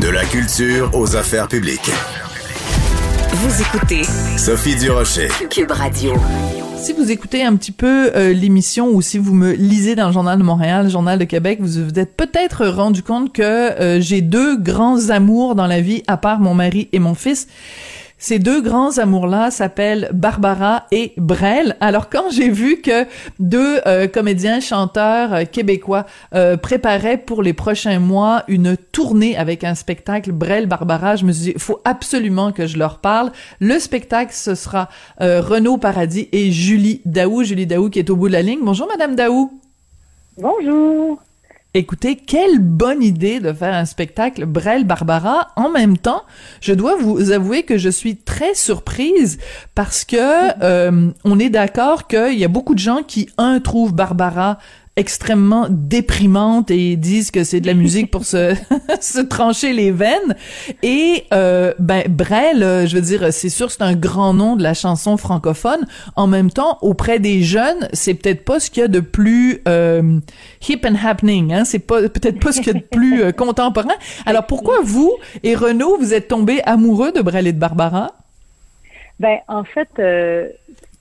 De la culture aux affaires publiques. Vous écoutez Sophie Durocher. Cube Radio. Si vous écoutez un petit peu euh, l'émission ou si vous me lisez dans le Journal de Montréal, le Journal de Québec, vous vous êtes peut-être rendu compte que euh, j'ai deux grands amours dans la vie, à part mon mari et mon fils. Ces deux grands amours-là s'appellent Barbara et Brel. Alors quand j'ai vu que deux euh, comédiens chanteurs euh, québécois euh, préparaient pour les prochains mois une tournée avec un spectacle Brel Barbara, je me suis dit faut absolument que je leur parle. Le spectacle ce sera Renaud Paradis et Julie Daou, Julie Daou qui est au bout de la ligne. Bonjour madame Daou. Bonjour. Écoutez, quelle bonne idée de faire un spectacle Brel Barbara. En même temps, je dois vous avouer que je suis très surprise parce que euh, on est d'accord qu'il y a beaucoup de gens qui un trouvent Barbara extrêmement déprimante et disent que c'est de la musique pour se se trancher les veines. Et euh, ben Brel euh, je veux dire c'est sûr c'est un grand nom de la chanson francophone. En même temps auprès des jeunes c'est peut-être pas ce qu'il y a de plus euh, hip and happening hein. C'est pas peut-être pas ce qu'il y a de plus euh, contemporain. Alors pourquoi vous et Renaud vous êtes tombés amoureux de Brel et de Barbara? Ben en fait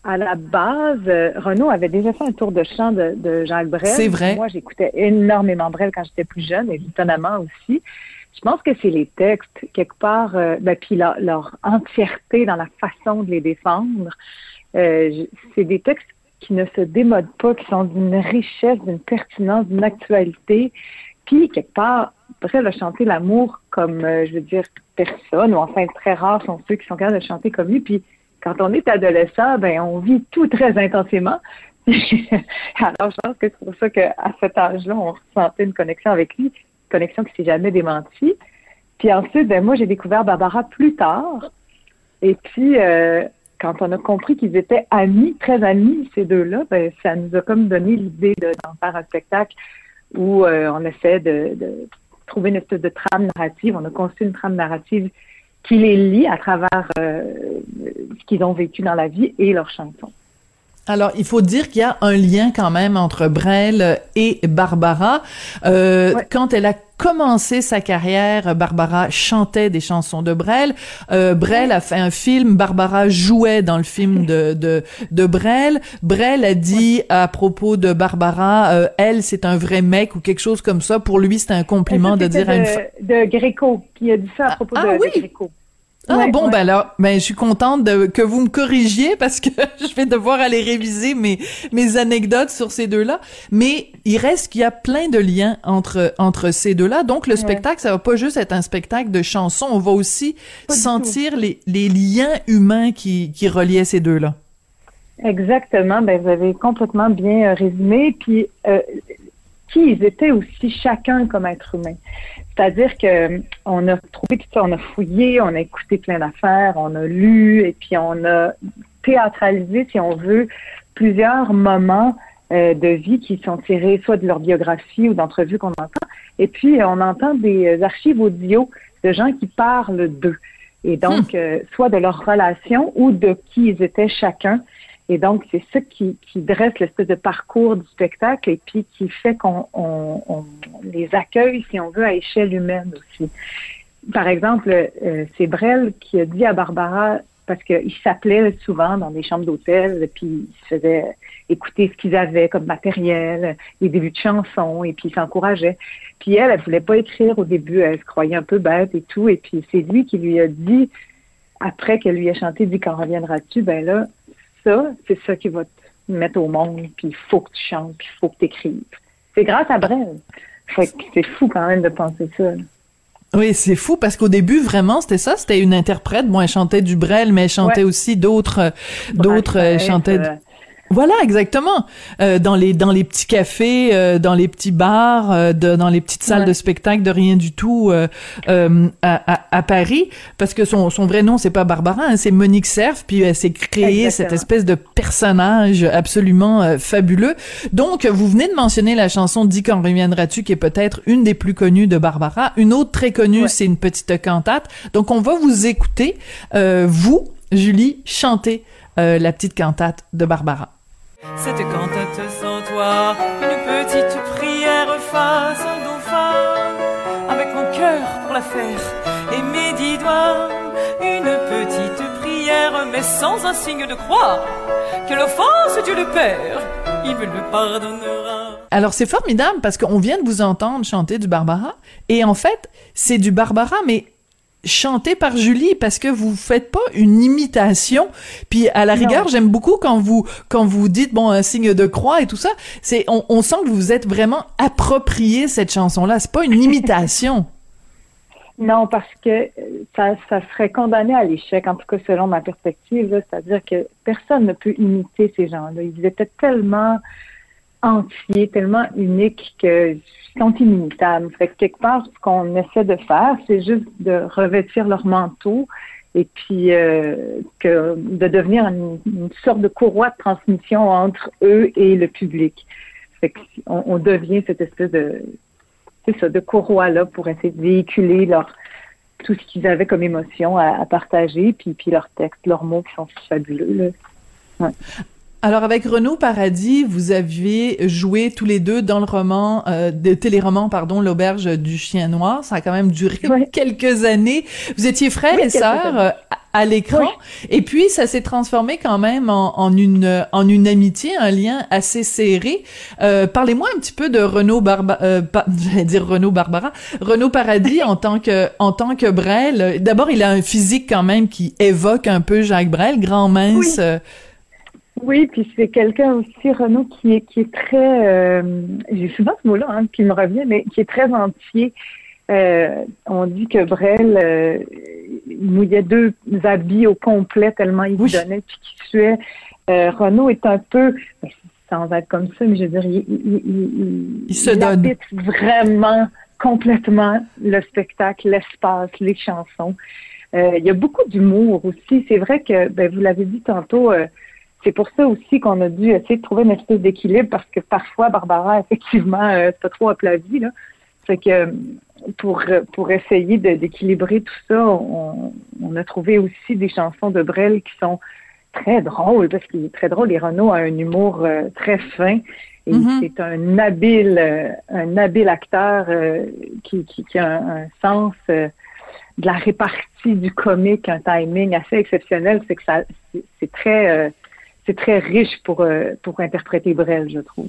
à la base, euh, Renaud avait déjà fait un tour de chant de, Jacques Brel. C'est vrai. Moi, j'écoutais énormément Brel quand j'étais plus jeune, et étonnamment aussi. Je pense que c'est les textes, quelque part, euh, ben, puis leur, entièreté dans la façon de les défendre. Euh, c'est des textes qui ne se démodent pas, qui sont d'une richesse, d'une pertinence, d'une actualité. Puis, quelque part, Brel a chanté l'amour comme, je veux dire, personne, ou enfin, très rares sont ceux qui sont capables de chanter comme lui. Puis, quand on est adolescent, ben on vit tout très intensément. Alors, je pense que c'est pour ça qu'à cet âge-là, on ressentait une connexion avec lui, une connexion qui s'est jamais démentie. Puis ensuite, ben moi, j'ai découvert Barbara plus tard. Et puis, euh, quand on a compris qu'ils étaient amis, très amis, ces deux-là, ben, ça nous a comme donné l'idée d'en faire un spectacle où euh, on essaie de, de, trouver une espèce de trame narrative. On a construit une trame narrative qui les lie à travers euh, ce qu'ils ont vécu dans la vie et leurs chansons. Alors, il faut dire qu'il y a un lien quand même entre Brel et Barbara. Euh, Quand elle a commencé sa carrière, Barbara chantait des chansons de Brel. Euh, Brel a fait un film, Barbara jouait dans le film de, de, de Brel. Brel a dit à propos de Barbara, euh, elle, c'est un vrai mec ou quelque chose comme ça. Pour lui, c'est un compliment de dire à une De Gréco, qui a dit ça à propos ah, de, oui. de Gréco. Ah bon, ben alors, ben je suis contente de, que vous me corrigiez parce que je vais devoir aller réviser mes mes anecdotes sur ces deux-là. Mais il reste qu'il y a plein de liens entre entre ces deux-là. Donc le spectacle, ça va pas juste être un spectacle de chansons, on va aussi sentir les les liens humains qui qui reliaient ces deux-là. Exactement. Ben vous avez complètement bien euh, résumé. Puis euh, qui ils étaient aussi chacun comme être humain. C'est-à-dire que on a trouvé que on a fouillé, on a écouté plein d'affaires, on a lu et puis on a théâtralisé, si on veut, plusieurs moments euh, de vie qui sont tirés soit de leur biographie ou d'entrevues qu'on entend. Et puis on entend des archives audio de gens qui parlent d'eux. Et donc, hmm. euh, soit de leur relation ou de qui ils étaient chacun. Et donc, c'est ça qui, qui dresse l'espèce de parcours du spectacle et puis qui fait qu'on on, les accueille, si on veut, à échelle humaine aussi. Par exemple, euh, c'est Brel qui a dit à Barbara, parce qu'il s'appelait souvent dans des chambres d'hôtel, puis il se faisait écouter ce qu'ils avaient comme matériel, les débuts de chansons, et puis il s'encourageait. Puis elle, elle voulait pas écrire au début, elle se croyait un peu bête et tout, et puis c'est lui qui lui a dit, après qu'elle lui a chanté « Dis quand reviendras-tu », ben là, c'est ça qui va te mettre au monde, puis il faut que tu chantes, puis il faut que tu écrives. C'est grâce à Brel. c'est fou quand même de penser ça. Oui, c'est fou parce qu'au début vraiment c'était ça, c'était une interprète. Bon, elle chantait du Brel, mais elle chantait aussi d'autres, d'autres, elle chantait. Euh, voilà, exactement. Euh, dans les dans les petits cafés, euh, dans les petits bars, euh, de, dans les petites salles de spectacle, de rien du tout euh, euh, à, à, Paris, parce que son, son vrai nom c'est pas Barbara, hein, c'est Monique Cerf, puis elle s'est créée cette espèce de personnage absolument fabuleux. Donc, vous venez de mentionner la chanson "Dis quand reviendras-tu", qui est peut-être une des plus connues de Barbara. Une autre très connue, c'est une petite cantate. Donc, on va vous écouter, vous, Julie, chanter la petite cantate de Barbara. Cette cantate sans toi, une petite prière face un dauphin, avec mon cœur pour la faire. Et mes dix doigts, une petite prière, mais sans un signe de croix. Quelle offense Dieu le Père, il me le pardonnera. Alors c'est formidable parce qu'on vient de vous entendre chanter du Barbara et en fait c'est du Barbara mais chanté par Julie parce que vous faites pas une imitation. Puis à la rigueur j'aime beaucoup quand vous quand vous dites bon un signe de croix et tout ça. C'est on, on sent que vous êtes vraiment approprié cette chanson là c'est pas une imitation. Non, parce que euh, ça, ça serait condamné à l'échec, en tout cas selon ma perspective. C'est-à-dire que personne ne peut imiter ces gens-là. Ils étaient tellement entiers, tellement uniques qu'ils sont inimitables. Fait que quelque part, ce qu'on essaie de faire, c'est juste de revêtir leur manteau et puis euh, que de devenir une, sorte de courroie de transmission entre eux et le public. Fait que on, devient cette espèce de ça, de courroie là pour essayer de véhiculer leur tout ce qu'ils avaient comme émotion à, partager, puis, puis leurs textes, leurs mots qui sont fabuleux. Là. Alors avec Renaud Paradis, vous aviez joué tous les deux dans le roman euh, de téléroman pardon l'auberge du chien noir. Ça a quand même duré quelques années. Vous étiez frères Oui, et sœurs euh, à l'écran et puis ça s'est transformé quand même en, en une en une amitié, un lien assez serré. Euh, Parlez-moi un petit peu de Renaud Barba, euh, pa- j'allais dire Renaud Barbara, Renaud Paradis en tant que en tant que Brel. D'abord, il a un physique quand même qui évoque un peu Jacques Brel, grand mince. Oui. Oui, puis c'est quelqu'un aussi, Renaud, qui est, qui est très, euh, j'ai souvent ce mot-là hein, qui me revient, mais qui est très entier. Euh, on dit que Brel euh, il mouillait deux habits au complet tellement il Oui. se donnait puis qu'il suait. Euh, Renaud est un peu, ben, sans être comme ça, mais je veux dire, il, il, il, Il se donne. vraiment complètement le spectacle, l'espace, les chansons. Euh, il y a beaucoup d'humour aussi. C'est vrai que, ben, vous l'avez dit tantôt, euh, c'est pour ça aussi qu'on a dû essayer de trouver une espèce d'équilibre parce que parfois, Barbara, effectivement, euh, c'est trop applaudi. Là. Fait que euh, pour, euh, pour essayer d'équilibrer tout ça, on, on a trouvé aussi des chansons de Brel qui sont très drôles parce qu'il est très drôle. Et Renaud a un humour euh, très fin. Et Mhm. c'est un habile, euh, un habile acteur euh, qui, qui, qui a un, un sens euh, de la répartie du comique, un timing assez exceptionnel. C'est que ça, c'est- c'est très, euh, c'est très riche pour euh, pour interpréter Brel, je trouve.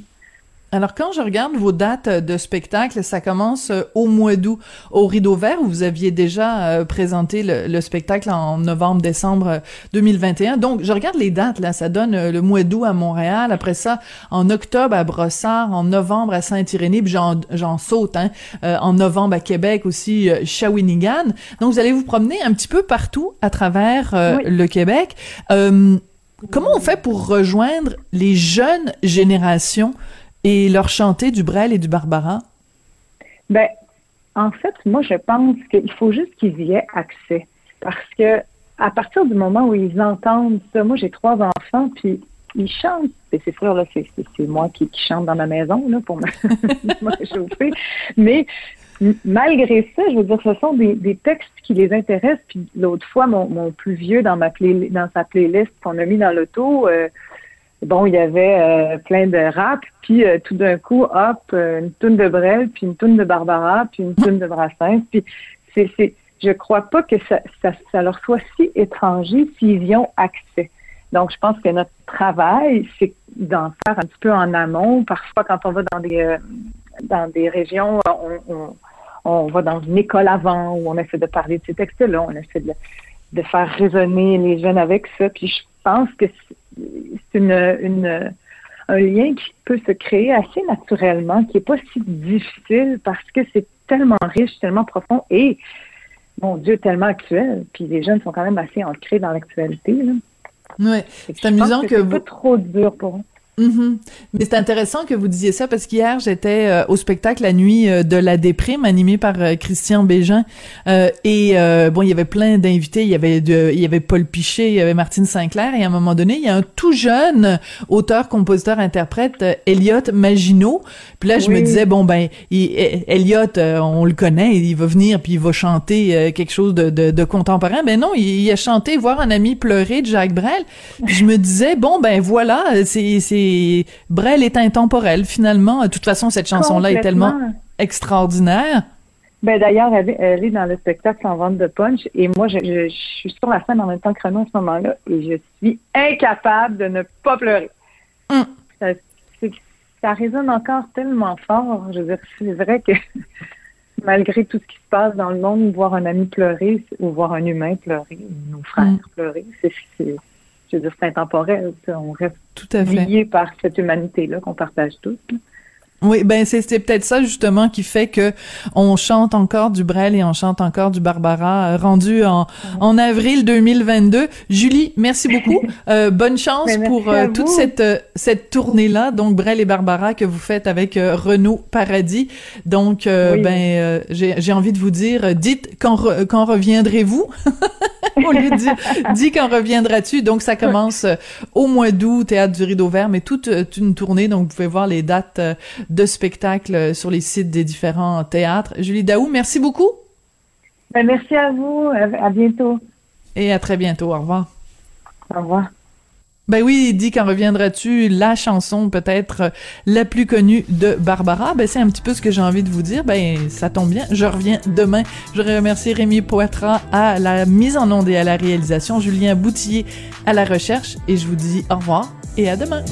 Alors, quand je regarde vos dates de spectacle, ça commence euh, au mois d'août au Rideau Vert, où vous aviez déjà euh, présenté le, le spectacle en novembre-décembre euh, 2021. Donc, je regarde les dates, là, ça donne euh, le mois d'août à Montréal, après ça, en octobre à Brossard, en novembre à Saint-Irénée, puis j'en, j'en saute, hein, euh, en novembre à Québec aussi, Shawinigan. Donc, vous allez vous promener un petit peu partout à travers euh, Oui. le Québec. Comment on fait pour rejoindre les jeunes générations et leur chanter du Brel et du Barbara? Ben, en fait, moi, je pense qu'il faut juste qu'ils y aient accès. Parce que à partir du moment où ils entendent ça, moi, j'ai trois enfants, puis ils chantent. Et c'est sûr, là, c'est, moi qui, chante dans ma maison, là, pour me, réchauffer. Mais malgré ça, je veux dire, ce sont des, des textes qui les intéressent. Puis l'autre fois, mon, mon plus vieux dans ma play, dans sa playlist qu'on a mis dans l'auto, euh, bon, il y avait euh, plein de rap, puis euh, tout d'un coup, hop, euh, une toune de Brel, puis une toune de Barbara, puis une toune de Brassens, puis c'est, c'est, je crois pas que ça, ça, ça leur soit si étranger s'ils y ont accès. Donc, je pense que notre travail, c'est d'en faire un petit peu en amont. Parfois, quand on va dans des euh, dans des régions, on, on, on va dans une école avant où on essaie de parler de ces textes-là, on essaie de, de faire résonner les jeunes avec ça. Puis je pense que c'est une, une un lien qui peut se créer assez naturellement, qui est pas si difficile parce que c'est tellement riche, tellement profond et mon Dieu, tellement actuel. Puis les jeunes sont quand même assez ancrés dans l'actualité. que c'est amusant que c'est vous. pas trop dur pour eux. Mhm. Mais c'est intéressant que vous disiez ça parce qu'hier j'étais euh, au spectacle la nuit euh, de la déprime animé par euh, Christian Bégin. Euh, et euh, bon il y avait plein d'invités. Il y avait de, il y avait Paul Pichet il y avait Martine Sinclair. Et à un moment donné il y a un tout jeune auteur compositeur interprète Elliot Maginot. Puis là je me disais bon ben il, Elliot on le connaît. Il va venir puis il va chanter euh, quelque chose de, de, de contemporain. Ben non il, il a chanté voir un ami pleurer de Jacques Brel. Puis je me disais bon ben voilà c'est c'est Brel est intemporel finalement de toute façon cette chanson là est tellement extraordinaire Ben d'ailleurs, elle, est dans le spectacle en vente de punch et moi, je, je, suis sur la scène en même temps que Renaud à ce moment-là et je suis incapable de ne pas pleurer. Hum. Ça, ça, résonne encore tellement fort. Je veux dire, c'est vrai que malgré tout ce qui se passe dans le monde, voir un ami pleurer ou voir un humain pleurer, nos frères hum. pleurer, c'est, je veux dire, c'est intemporel. On reste tout à lié par cette humanité-là qu'on partage tous. Oui, ben c'est peut-être ça justement qui fait que on chante encore du Brel et on chante encore du Barbara euh, rendu en, en avril 2022. Julie, merci beaucoup. Euh, bonne chance ben, pour euh, toute cette cette tournée là, donc Brel et Barbara que vous faites avec Renaud Paradis. Donc ben j'ai envie de vous dire, dites quand quand reviendrez-vous? lieu de dire dis quand reviendras-tu? Donc ça commence au mois d'août théâtre du Rideau Vert, mais toute une tournée. Donc vous pouvez voir les dates de spectacles sur les sites des différents théâtres. Julie Daou, merci beaucoup. Ben, merci à vous. À bientôt. Et à très bientôt. Au revoir. Au revoir. Ben oui, dit quand reviendras-tu la chanson peut-être la plus connue de Barbara. Ben c'est un petit peu ce que j'ai envie de vous dire. Ben ça tombe bien, je reviens demain. Je remercie Rémi Poitras à la mise en onde et à la réalisation, Julien Boutillier à la recherche et je vous dis au revoir et à demain.